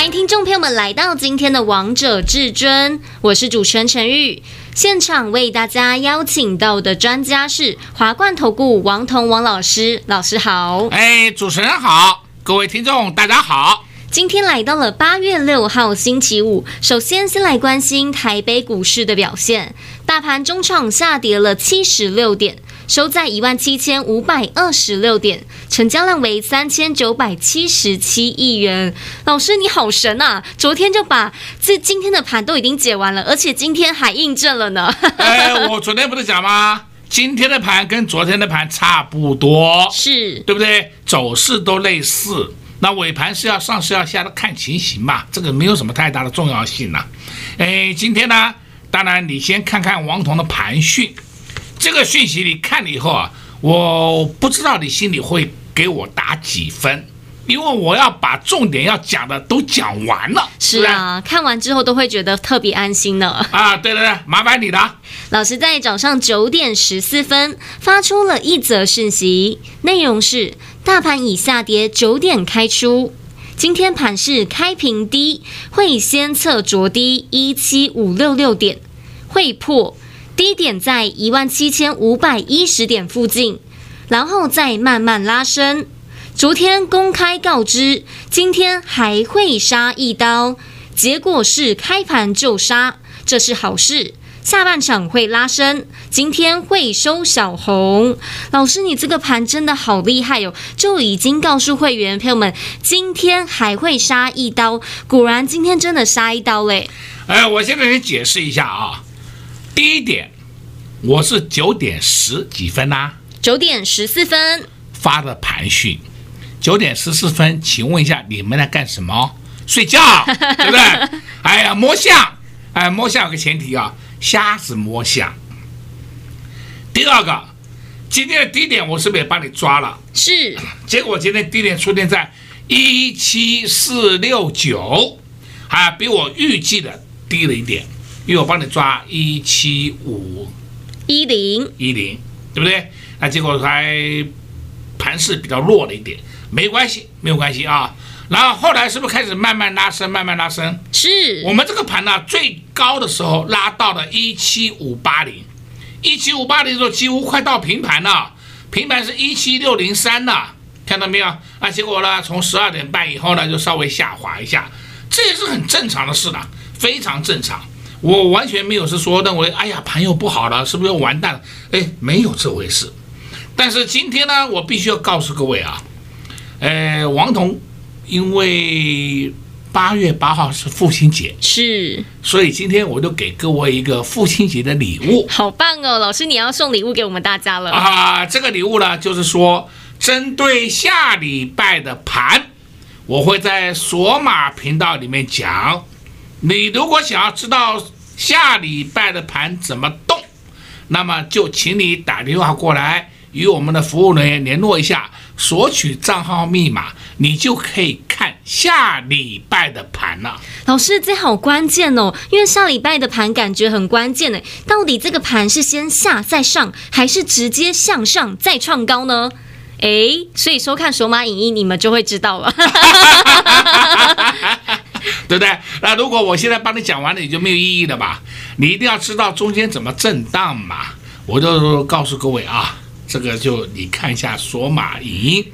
欢迎听众朋友们来到今天的《王者至尊》，我是主持人陈玉。现场为大家邀请到的专家是华冠投顾王彤王老师，老师好。哎，主持人好，各位听众大家好。今天来到了八月六号星期五，首先先来关心台北股市的表现。大盘中场下跌了七十六点，收在一万七千五百二十六点，成交量为三千九百七十七亿元。老师你好神啊！昨天就把这今天的盘都已经解完了，而且今天还印证了呢。哎，我昨天不是讲吗？今天的盘跟昨天的盘差不多，是对不对？走势都类似。那尾盘是要上是要下的看情形嘛，这个没有什么太大的重要性呐、啊。哎，今天呢，当然你先看看王彤的盘讯，这个讯息你看了以后啊，我不知道你心里会给我打几分，因为我要把重点要讲的都讲完了。是啊，看完之后都会觉得特别安心呢。啊，对对对，麻烦你了。老师在早上九点十四分发出了一则讯息，内容是。大盘已下跌九点开出，今天盘是开平低，会先测着低一七五六六点，会破低点在一万七千五百一十点附近，然后再慢慢拉升。昨天公开告知，今天还会杀一刀，结果是开盘就杀，这是好事。下半场会拉升，今天会收小红。老师，你这个盘真的好厉害哟！就已经告诉会员朋友们，今天还会杀一刀。果然，今天真的杀一刀嘞！哎，我现在先解释一下啊。第一点，我是九点十几分呐、啊？九点十四分发的盘讯。九点十四分，请问一下，你们在干什么？睡觉，对不对？哎呀，摸象，哎，摸象有个前提啊。瞎子摸象。第二个，今天的低点我是不是也帮你抓了？是。结果今天低点出现在一七四六九，还比我预计的低了一点，因为我帮你抓一七五一零一零，对不对？那结果还盘势比较弱了一点，没关系，没有关系啊。然后后来是不是开始慢慢拉升，慢慢拉升？是我们这个盘呢，最高的时候拉到了一七五八零，一七五八零的时候几乎快到平盘了，平盘是一七六零三了，看到没有？啊，结果呢，从十二点半以后呢，就稍微下滑一下，这也是很正常的事了，非常正常。我完全没有是说认为，哎呀，盘又不好了，是不是又完蛋了？哎，没有这回事。但是今天呢，我必须要告诉各位啊，呃，王彤。因为八月八号是父亲节，是，所以今天我就给各位一个父亲节的礼物。好棒哦，老师，你要送礼物给我们大家了啊！这个礼物呢，就是说针对下礼拜的盘，我会在索马频道里面讲。你如果想要知道下礼拜的盘怎么动，那么就请你打电话过来，与我们的服务人员联络一下。索取账号密码，你就可以看下礼拜的盘了。老师，这好关键哦，因为下礼拜的盘感觉很关键呢。到底这个盘是先下再上，还是直接向上再创高呢？诶，所以收看索马影音，你们就会知道了，对不对？那如果我现在帮你讲完了，也就没有意义了吧？你一定要知道中间怎么震荡嘛。我就告诉各位啊。这个就你看一下索马影音，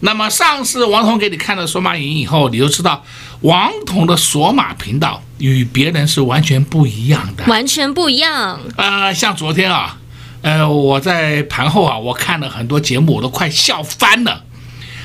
那么上次王彤给你看了索马影音以后，你就知道王彤的索马频道与别人是完全不一样的，完全不一样。呃，像昨天啊，呃，我在盘后啊，我看了很多节目，我都快笑翻了。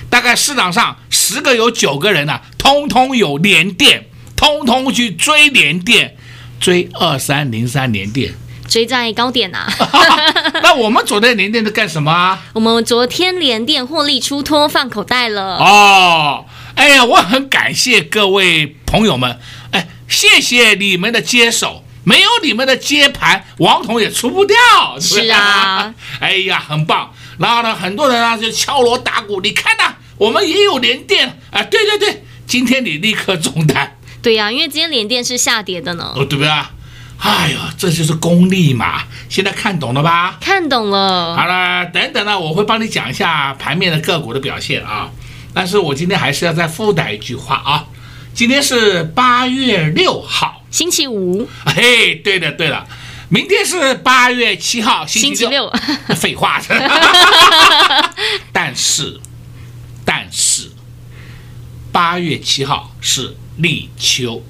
大概市场上十个有九个人呢、啊，通通有连电，通通去追联电，追二三零三联电。追在高点呐、啊，那我们昨天联电在干什么啊？我们昨天联电获利出脱放口袋了。哦，哎呀，我很感谢各位朋友们，哎，谢谢你们的接手。没有你们的接盘，王彤也出不掉。是啊，哎呀，很棒。然后呢，很多人啊就敲锣打鼓，你看呐、啊，我们也有连电啊。对对对，今天你立刻中单。对呀、啊，因为今天连电是下跌的呢。哦，对不对啊？哎呀，这就是功力嘛。现在看懂了吧？看懂了。好了，等等呢，我会帮你讲一下盘面的个股的表现啊。但是我今天还是要再附带一句话啊。今天是八月六号，星期五。嘿，对的对了，明天是八月七号，星期六。期六废话。但是，但是，八月七号是立秋。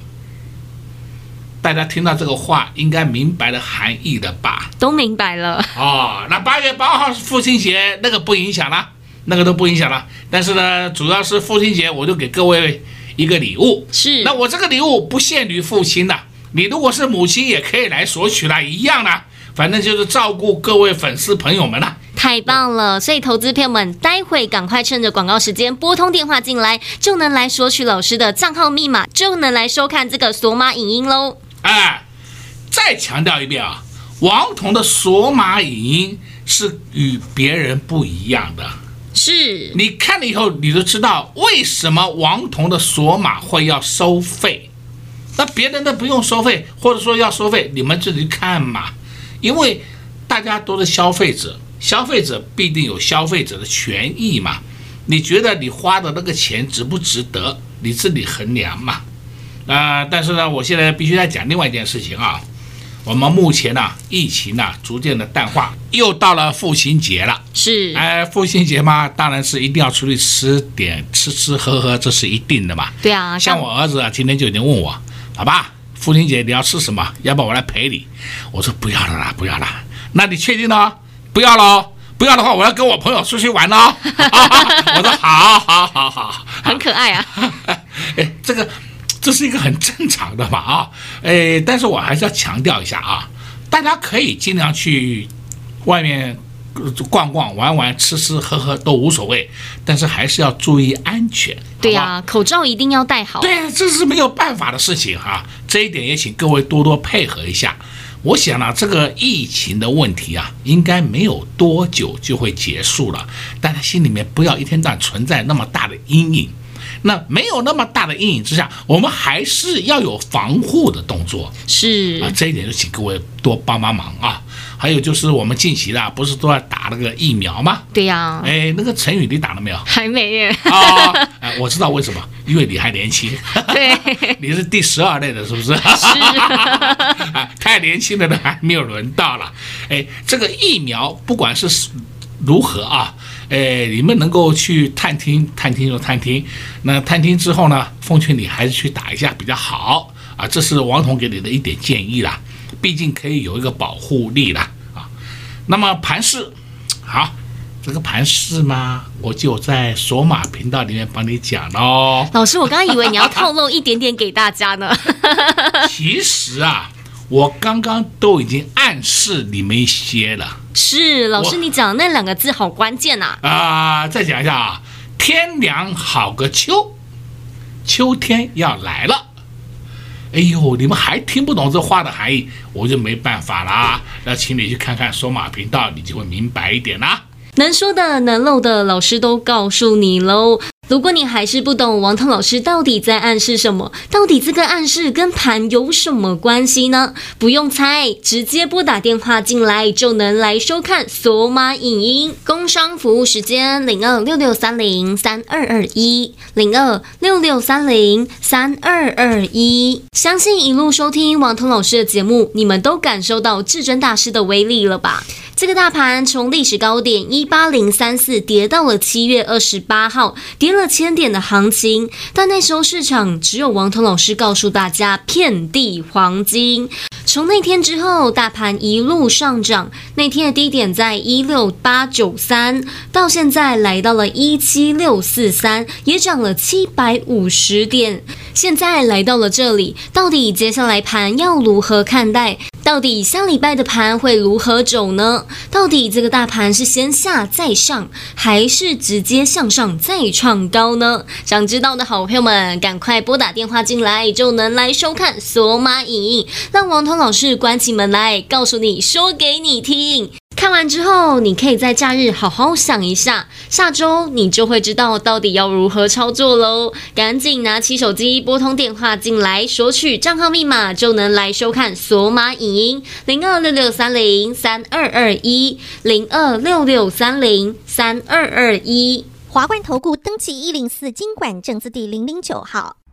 大家听到这个话，应该明白了含义的吧？都明白了。哦，那八月八号是父亲节，那个不影响了，那个都不影响了。但是呢，主要是父亲节，我就给各位。一个礼物是，那我这个礼物不限于父亲的，你如果是母亲也可以来索取啦，一样的，反正就是照顾各位粉丝朋友们了。太棒了，所以投资朋友们，待会赶快趁着广告时间拨通电话进来，就能来索取老师的账号密码，就能来收看这个索马影音喽。哎，再强调一遍啊，王彤的索马影音是与别人不一样的。是，你看了以后，你就知道为什么王彤的索马会要收费，那别人的不用收费，或者说要收费，你们自己看嘛。因为大家都是消费者，消费者必定有消费者的权益嘛。你觉得你花的那个钱值不值得，你自己衡量嘛。啊、呃，但是呢，我现在必须再讲另外一件事情啊。我们目前呢、啊，疫情呢、啊、逐渐的淡化，又到了父亲节了。是，哎，父亲节嘛，当然是一定要出去吃点吃吃喝喝，这是一定的嘛。对啊，像我儿子啊，今天就已经问我，爸爸，父亲节你要吃什么？要不要我来陪你？我说不要了啦，不要了。那你确定呢？不要了，不要的话，我要跟我朋友出去玩喽。我说好，好，好，好，很可爱啊。哎，这个。这是一个很正常的嘛啊，哎，但是我还是要强调一下啊，大家可以尽量去外面逛逛、玩玩、吃吃喝喝都无所谓，但是还是要注意安全。对呀、啊，口罩一定要戴好。对，这是没有办法的事情哈，这一点也请各位多多配合一下。我想呢，这个疫情的问题啊，应该没有多久就会结束了，大家心里面不要一天到晚存在那么大的阴影。那没有那么大的阴影之下，我们还是要有防护的动作。是啊，这一点就请各位多帮帮忙啊。还有就是我们近期的不是都要打那个疫苗吗？对呀、啊。哎，那个陈宇你打了没有？还没耶。啊、哦哎，我知道为什么，因为你还年轻。对。你是第十二类的，是不是？是。太年轻的都还没有轮到了。哎，这个疫苗不管是如何啊。哎，你们能够去探听，探听就探听。那探听之后呢，奉劝你还是去打一下比较好啊。这是王彤给你的一点建议啦，毕竟可以有一个保护力啦啊。那么盘势，好，这个盘势嘛，我就在索马频道里面帮你讲喽。老师，我刚刚以为你要透露一点点给大家呢。其实啊。我刚刚都已经暗示你们一些了。是老师，你讲的那两个字好关键呐！啊、呃，再讲一下啊，天凉好个秋，秋天要来了。哎呦，你们还听不懂这话的含义，我就没办法啦。那请你去看看索马频道，你就会明白一点啦。能说的、能漏的，老师都告诉你喽。如果你还是不懂王彤老师到底在暗示什么，到底这个暗示跟盘有什么关系呢？不用猜，直接拨打电话进来就能来收看索马影音。工商服务时间零二六六三零三二二一零二六六三零三二二一。相信一路收听王彤老师的节目，你们都感受到至尊大师的威力了吧？这个大盘从历史高点一八零三四跌到了七月二十八号，跌了千点的行情，但那时候市场只有王彤老师告诉大家遍地黄金。从那天之后，大盘一路上涨，那天的低点在一六八九三，到现在来到了一七六四三，也涨了七百五十点。现在来到了这里，到底接下来盘要如何看待？到底下礼拜的盘会如何走呢？到底这个大盘是先下再上，还是直接向上再创高呢？想知道的好朋友们，赶快拨打电话进来，就能来收看索马影，让王彤老师关起门来告诉你，说给你听。完之后，你可以在假日好好想一下，下周你就会知道到底要如何操作喽。赶紧拿起手机拨通电话进来，索取账号密码，就能来收看索马影音零二六六三零三二二一零二六六三零三二二一华冠投顾登记一零四金管证字第零零九号。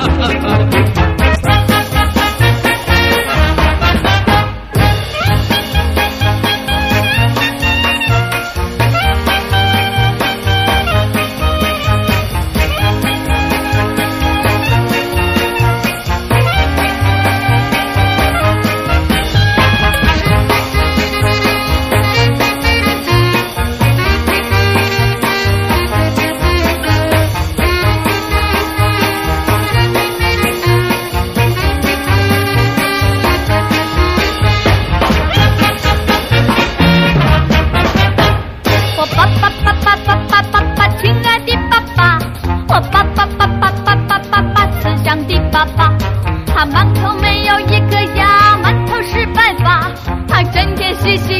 ha, ha.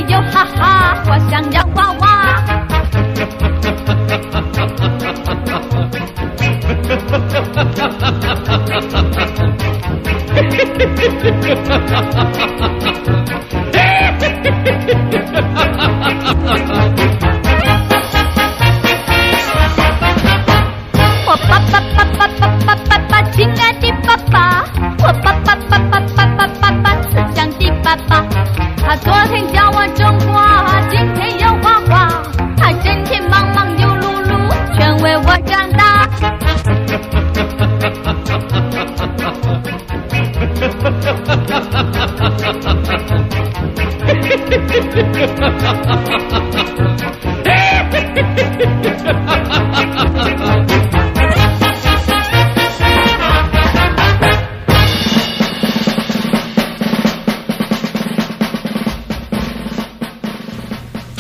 哟哈哈，我想要娃娃。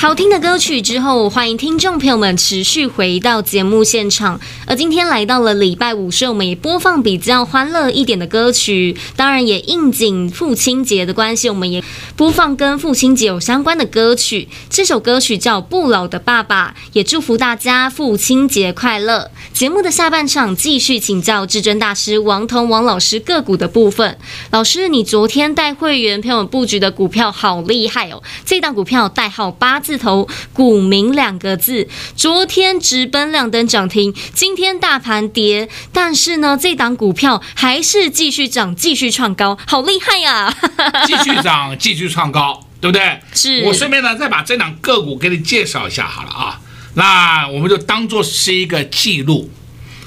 好听的歌曲之后，欢迎听众朋友们持续回到节目现场。而今天来到了礼拜五，所以我们也播放比较欢乐一点的歌曲。当然，也应景父亲节的关系，我们也播放跟父亲节有相关的歌曲。这首歌曲叫《不老的爸爸》，也祝福大家父亲节快乐。节目的下半场继续请教至尊大师王彤王老师个股的部分。老师，你昨天带会员朋友布局的股票好厉害哦！这档股票代号八。字头“股民”两个字。昨天直奔亮灯涨停，今天大盘跌，但是呢，这档股票还是继续涨，继续创高，好厉害呀、啊！继续涨，继续创高，对不对？是。我顺便呢，再把这档个股给你介绍一下好了啊。那我们就当做是一个记录。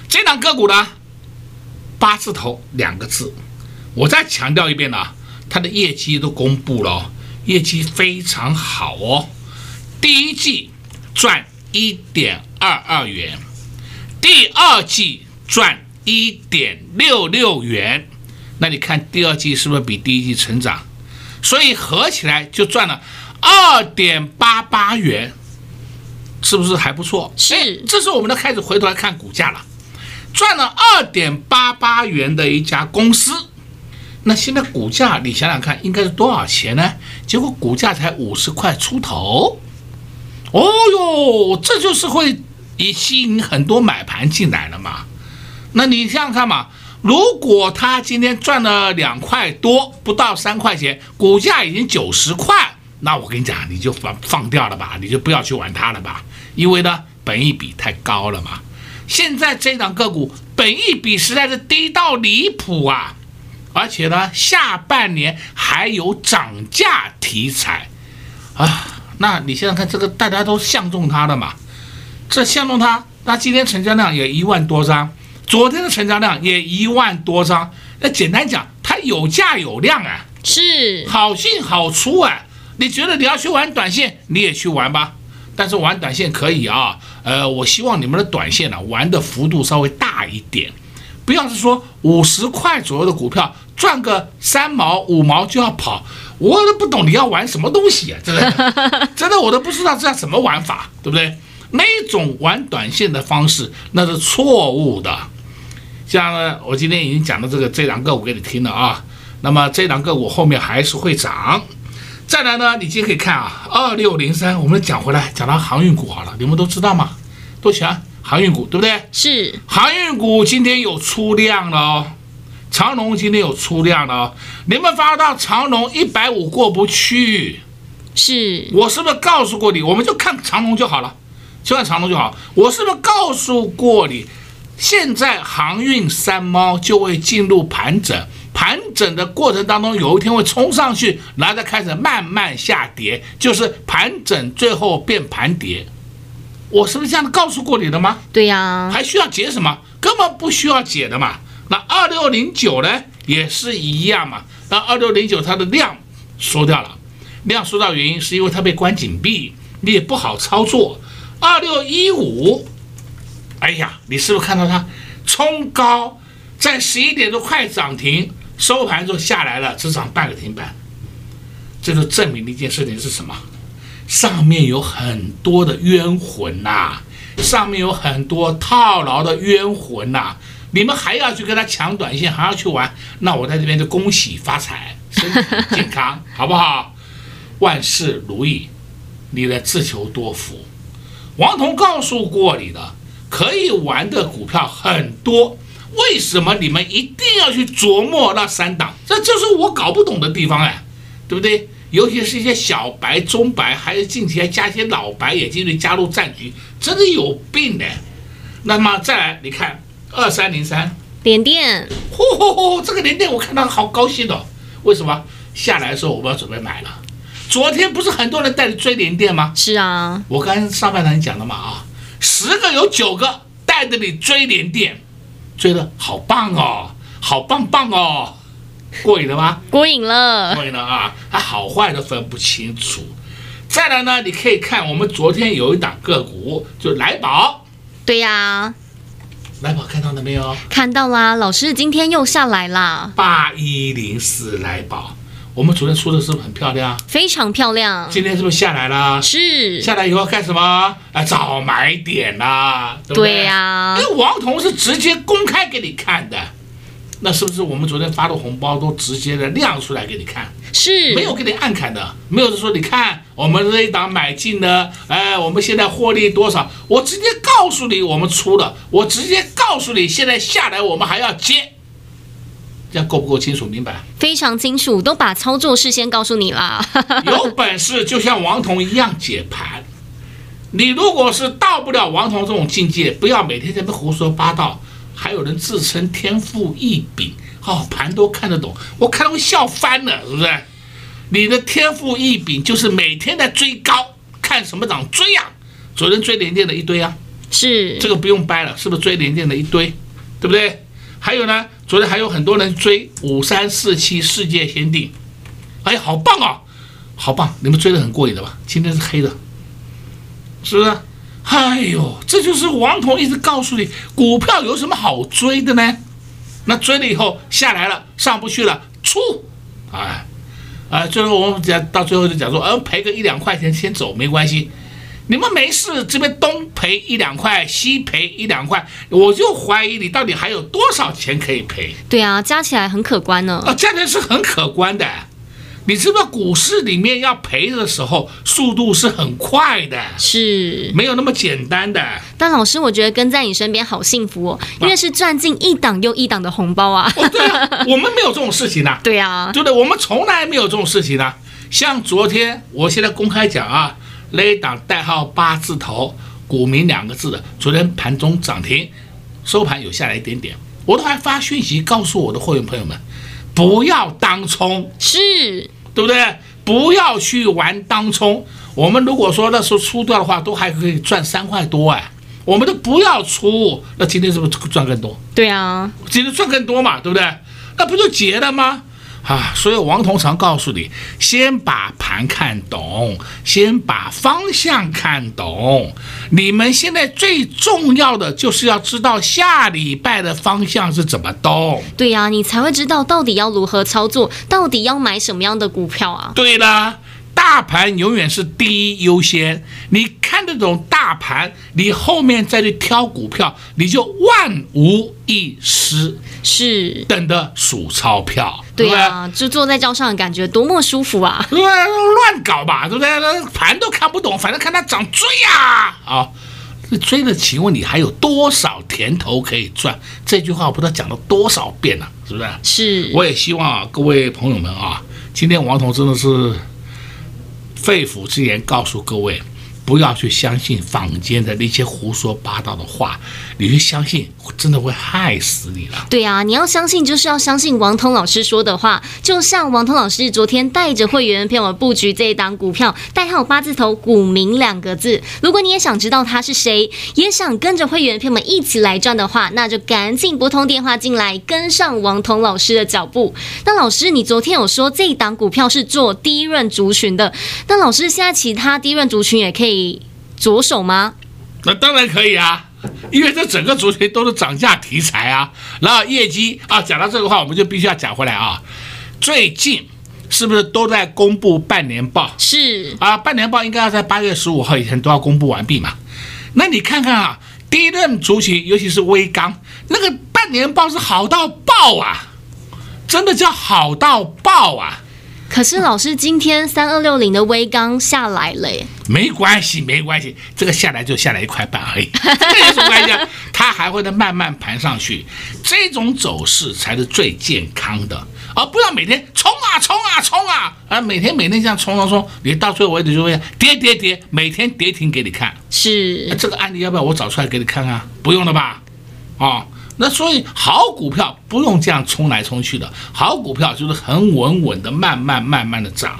这档个股呢，八字头两个字。我再强调一遍呢，它的业绩都公布了，业绩非常好哦。第一季赚一点二二元，第二季赚一点六六元。那你看第二季是不是比第一季成长？所以合起来就赚了二点八八元。是不是还不错？是，这时候我们呢开始回头来看股价了，赚了二点八八元的一家公司，那现在股价你想想看，应该是多少钱呢？结果股价才五十块出头，哦哟，这就是会以吸引很多买盘进来了嘛。那你想想看嘛，如果他今天赚了两块多，不到三块钱，股价已经九十块。那我跟你讲，你就放放掉了吧，你就不要去玩它了吧，因为呢，本一比太高了嘛。现在这档个股本一比实在是低到离谱啊，而且呢，下半年还有涨价题材啊。那你现在看这个，大家都相中它的嘛，这相中它，那今天成交量也一万多张，昨天的成交量也一万多张。那简单讲，它有价有量啊，是好进好出啊。你觉得你要去玩短线，你也去玩吧。但是玩短线可以啊，呃，我希望你们的短线呢、啊、玩的幅度稍微大一点，不要是说五十块左右的股票赚个三毛五毛就要跑，我都不懂你要玩什么东西啊，真的，真的我都不知道这叫什么玩法，对不对？那种玩短线的方式那是错误的。像呢，我今天已经讲了这个这两个我给你听了啊，那么这两个股后面还是会涨。再来呢，你今天可以看啊，二六零三，我们讲回来，讲到航运股好了，你们都知道吗？都喜欢航运股，对不对？是航运股今天有出量了哦，长隆今天有出量了哦，你们发到长隆一百五过不去，是我是不是告诉过你？我们就看长隆就好了，就看长隆就好。我是不是告诉过你？现在航运三猫就会进入盘整。盘整的过程当中，有一天会冲上去，然后再开始慢慢下跌，就是盘整最后变盘跌。我是不是这样告诉过你的吗？对呀，还需要解什么？根本不需要解的嘛。那二六零九呢，也是一样嘛。那二六零九它的量缩掉了，量缩掉原因是因为它被关紧闭，你也不好操作。二六一五，哎呀，你是不是看到它冲高，在十一点都快涨停？收盘之后下来了，只涨半个停板，这就证明了一件事情是什么？上面有很多的冤魂呐、上面有很多套牢的冤魂呐、你们还要去跟他抢短线，还要去玩，那我在这边就恭喜发财，身体健康，好不好？万事如意，你的自求多福。王彤告诉过你的，可以玩的股票很多。为什么你们一定要去琢磨那三档？这就是我搞不懂的地方哎，对不对？尤其是一些小白、中白，还有近期还加一些老白也进去加入战局，真的有病呢。那么再来，你看二三零三联电，嚯嚯嚯，这个联电我看到好高兴哦。为什么？下来的时候我们要准备买了。昨天不是很多人带着追连电吗？是啊，我刚上半场讲了嘛啊，十个有九个带着你追连电。追的好棒哦，好棒棒哦，过瘾了吗？过瘾了，过瘾了啊！它好坏都分不清楚。再来呢，你可以看我们昨天有一档个股，就来宝。对呀、啊，来宝看到了没有？看到啦，老师今天又下来啦。八一零四来宝。我们昨天出的是不是很漂亮？非常漂亮。今天是不是下来啦？是。下来以后要干什么？啊，找买点啦，对不对？对呀、啊。因为王彤是直接公开给你看的，那是不是我们昨天发的红包都直接的亮出来给你看？是。没有给你暗砍的，没有说你看我们这一档买进的，哎，我们现在获利多少？我直接告诉你我们出了，我直接告诉你现在下来我们还要接。这样够不够清楚明白？非常清楚，都把操作事先告诉你啦。有本事就像王彤一样解盘。你如果是到不了王彤这种境界，不要每天在那胡说八道。还有人自称天赋异禀，哦，盘都看得懂，我看到笑翻了，是不是？你的天赋异禀就是每天在追高，看什么涨追啊？昨天追联电的一堆啊，是这个不用掰了，是不是追联电的一堆，对不对？还有呢，昨天还有很多人追五三四七世界先进，哎，好棒啊，好棒！你们追的很过瘾的吧？今天是黑的。是不是？哎呦，这就是王彤一直告诉你，股票有什么好追的呢？那追了以后下来了，上不去了，出，哎，啊，最后我们讲到最后就讲说，嗯，赔个一两块钱先走没关系，你们没事，这边东赔一两块，西赔一两块，我就怀疑你到底还有多少钱可以赔？对啊，加起来很可观呢。啊，加起来是很可观的。你知不知道股市里面要赔的时候，速度是很快的，是没有那么简单的。但老师，我觉得跟在你身边好幸福哦，因为是赚进一档又一档的红包啊。哦，对啊，我们没有这种事情呐。对啊，对不对？我们从来没有这种事情呐。像昨天，我现在公开讲啊，那一档代号八字头，股民两个字的，昨天盘中涨停，收盘有下来一点点，我都还发讯息告诉我的会员朋友们。不要当冲，是对不对？不要去玩当冲。我们如果说那时候出掉的话，都还可以赚三块多哎。我们都不要出，那今天是不是赚更多？对啊，今天赚更多嘛，对不对？那不就结了吗？啊，所以王同常告诉你，先把盘看懂，先把方向看懂。你们现在最重要的就是要知道下礼拜的方向是怎么动。对呀，你才会知道到底要如何操作，到底要买什么样的股票啊？对了。大盘永远是第一优先，你看得懂大盘，你后面再去挑股票，你就万无一失，是等着数钞票，对啊，就坐在轿上的感觉多么舒服啊！对，乱搞吧，对不对？盘都看不懂，反正看它涨追啊！啊，追了，请问你还有多少甜头可以赚？这句话我不知道讲了多少遍了，是不是？是，我也希望啊，各位朋友们啊，今天王彤真的是。肺腑之言，告诉各位。不要去相信坊间的那些胡说八道的话，你去相信，真的会害死你了。对啊，你要相信，就是要相信王通老师说的话。就像王通老师昨天带着会员骗我布局这一档股票，代号八字头“股民”两个字。如果你也想知道他是谁，也想跟着会员骗我们一起来赚的话，那就赶紧拨通电话进来，跟上王通老师的脚步。那老师，你昨天有说这一档股票是做低润族群的，那老师现在其他低润族群也可以。着手吗？那当然可以啊，因为这整个族群都是涨价题材啊。然后业绩啊，讲到这个话，我们就必须要讲回来啊。最近是不是都在公布半年报？是啊，半年报应该要在八月十五号以前都要公布完毕嘛。那你看看啊，第一任族群，尤其是威刚，那个半年报是好到爆啊，真的叫好到爆啊。可是老师，今天三二六零的微刚下来了耶。没关系，没关系，这个下来就下来一块半而已，这有什么关系？它还会再慢慢盘上去，这种走势才是最健康的，而不要每天冲啊冲啊冲啊啊！每天每天这样冲冲冲，你到最后为止就会跌跌跌，每天跌停给你看。是，这个案例要不要我找出来给你看看？不用了吧？啊、哦。那所以好股票不用这样冲来冲去的，好股票就是很稳稳的，慢慢慢慢的涨。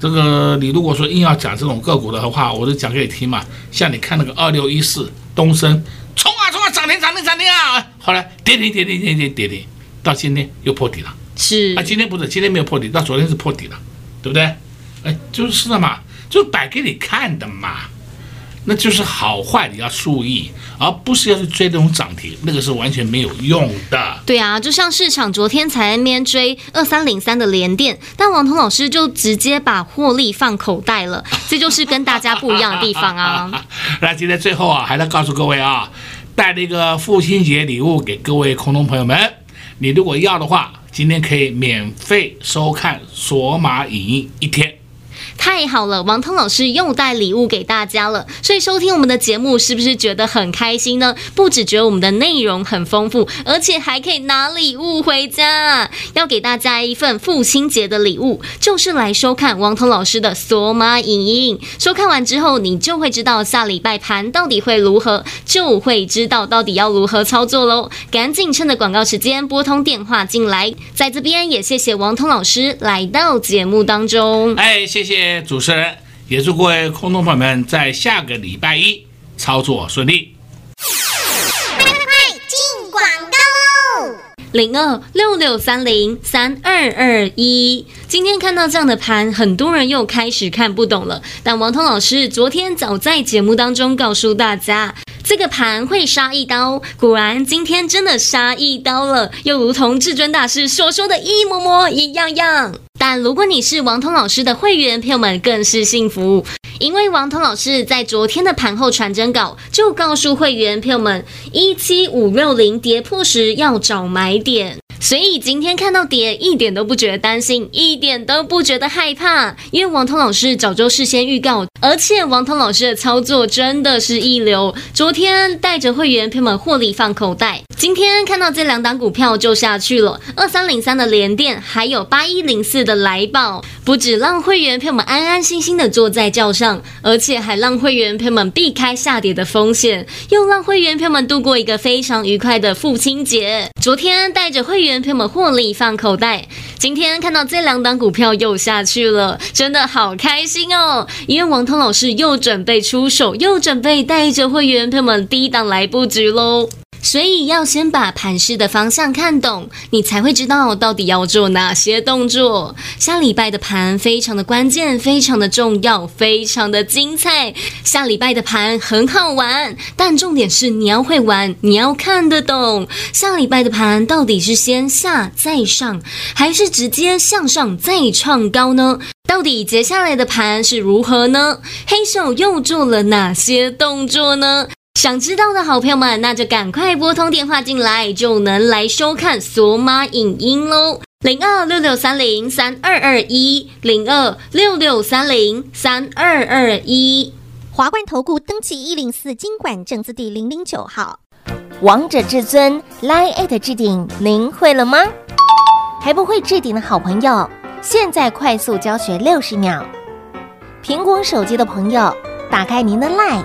这个你如果说硬要讲这种个股的话，我就讲给你听嘛。像你看那个二六一四东升，冲啊冲啊，涨停涨停涨停啊！后来跌停跌停跌停跌停，到今天又破底了。是啊，今天不是，今天没有破底，到昨天是破底了，对不对？哎，就是的嘛，就摆给你看的嘛。那就是好坏你要注意，而不是要去追那种涨停，那个是完全没有用的。对啊，就像市场昨天才在那边追二三零三的连电，但王彤老师就直接把获利放口袋了，这就是跟大家不一样的地方啊。那今天最后啊，还要告诉各位啊，带了一个父亲节礼物给各位空中朋友们，你如果要的话，今天可以免费收看索马影音一天。太好了，王通老师又带礼物给大家了，所以收听我们的节目是不是觉得很开心呢？不只觉得我们的内容很丰富，而且还可以拿礼物回家。要给大家一份父亲节的礼物，就是来收看王通老师的索马影音。收看完之后，你就会知道下礼拜盘到底会如何，就会知道到底要如何操作喽。赶紧趁着广告时间拨通电话进来，在这边也谢谢王通老师来到节目当中。哎，谢谢。主持人，也祝各位空洞朋友们在下个礼拜一操作顺利。快快快，进广告喽！零二六六三零三二二一。今天看到这样的盘，很多人又开始看不懂了。但王通老师昨天早在节目当中告诉大家，这个盘会杀一刀。果然，今天真的杀一刀了，又如同至尊大师所说的一模模一样样。但如果你是王通老师的会员，朋友们更是幸福，因为王通老师在昨天的盘后传真稿就告诉会员朋友们，一七五六零跌破时要找买点。所以今天看到跌，一点都不觉得担心，一点都不觉得害怕，因为王通老师早就事先预告，而且王通老师的操作真的是一流。昨天带着会员朋友们获利放口袋，今天看到这两档股票就下去了，二三零三的联电，还有八一零四的来宝，不止让会员朋友们安安心心的坐在轿上，而且还让会员朋友们避开下跌的风险，又让会员朋友们度过一个非常愉快的父亲节。昨天带着会员。朋友们获利放口袋，今天看到这两档股票又下去了，真的好开心哦！因为王通老师又准备出手，又准备带着会员朋友们低档来布局喽。所以要先把盘势的方向看懂，你才会知道到底要做哪些动作。下礼拜的盘非常的关键，非常的重要，非常的精彩。下礼拜的盘很好玩，但重点是你要会玩，你要看得懂。下礼拜的盘到底是先下再上，还是直接向上再创高呢？到底接下来的盘是如何呢？黑手又做了哪些动作呢？想知道的好朋友们，那就赶快拨通电话进来，就能来收看索马影音喽。零二六六三零三二二一，零二六六三零三二二一。华冠投顾登记一零四金管证字第零零九号。王者至尊 Line@ at 置顶，您会了吗？还不会置顶的好朋友，现在快速教学六十秒。苹果手机的朋友，打开您的 Line。